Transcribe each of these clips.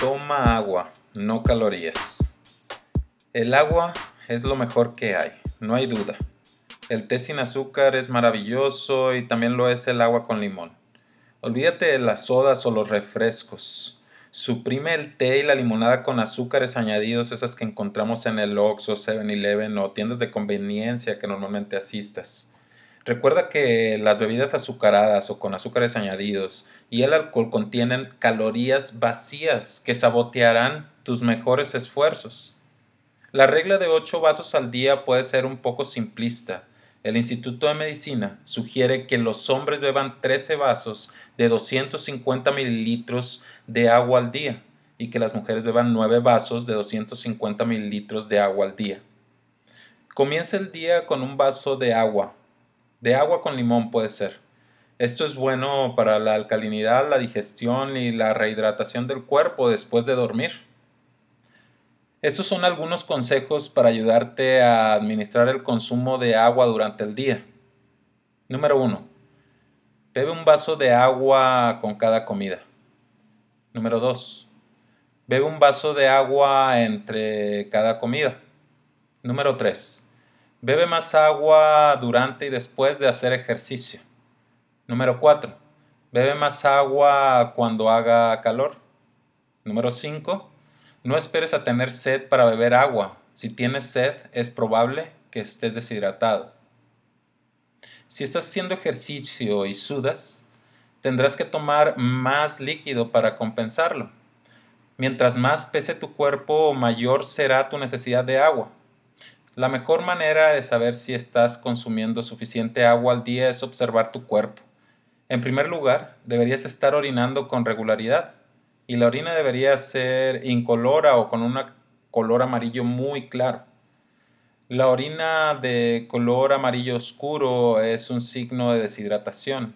Toma agua, no calorías. El agua es lo mejor que hay, no hay duda. El té sin azúcar es maravilloso y también lo es el agua con limón. Olvídate de las sodas o los refrescos. Suprime el té y la limonada con azúcares añadidos, esas que encontramos en el Oxxo, 7-Eleven o tiendas de conveniencia que normalmente asistas. Recuerda que las bebidas azucaradas o con azúcares añadidos y el alcohol contienen calorías vacías que sabotearán tus mejores esfuerzos. La regla de 8 vasos al día puede ser un poco simplista. El Instituto de Medicina sugiere que los hombres beban 13 vasos de 250 mililitros de agua al día y que las mujeres beban 9 vasos de 250 mililitros de agua al día. Comienza el día con un vaso de agua de agua con limón puede ser. Esto es bueno para la alcalinidad, la digestión y la rehidratación del cuerpo después de dormir. Estos son algunos consejos para ayudarte a administrar el consumo de agua durante el día. Número 1. Bebe un vaso de agua con cada comida. Número 2. Bebe un vaso de agua entre cada comida. Número 3. Bebe más agua durante y después de hacer ejercicio. Número 4. Bebe más agua cuando haga calor. Número 5. No esperes a tener sed para beber agua. Si tienes sed, es probable que estés deshidratado. Si estás haciendo ejercicio y sudas, tendrás que tomar más líquido para compensarlo. Mientras más pese tu cuerpo, mayor será tu necesidad de agua. La mejor manera de saber si estás consumiendo suficiente agua al día es observar tu cuerpo. En primer lugar, deberías estar orinando con regularidad y la orina debería ser incolora o con un color amarillo muy claro. La orina de color amarillo oscuro es un signo de deshidratación.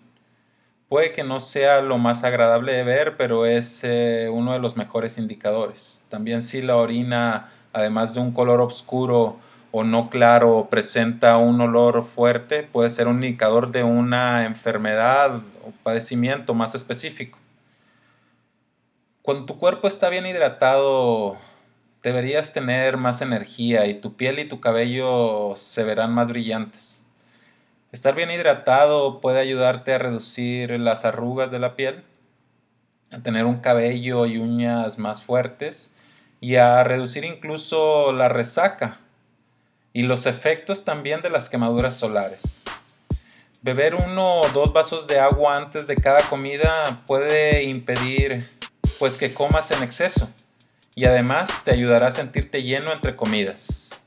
Puede que no sea lo más agradable de ver, pero es eh, uno de los mejores indicadores. También si la orina, además de un color oscuro, o no claro presenta un olor fuerte, puede ser un indicador de una enfermedad o padecimiento más específico. Cuando tu cuerpo está bien hidratado, deberías tener más energía y tu piel y tu cabello se verán más brillantes. Estar bien hidratado puede ayudarte a reducir las arrugas de la piel, a tener un cabello y uñas más fuertes y a reducir incluso la resaca y los efectos también de las quemaduras solares. Beber uno o dos vasos de agua antes de cada comida puede impedir pues que comas en exceso y además te ayudará a sentirte lleno entre comidas.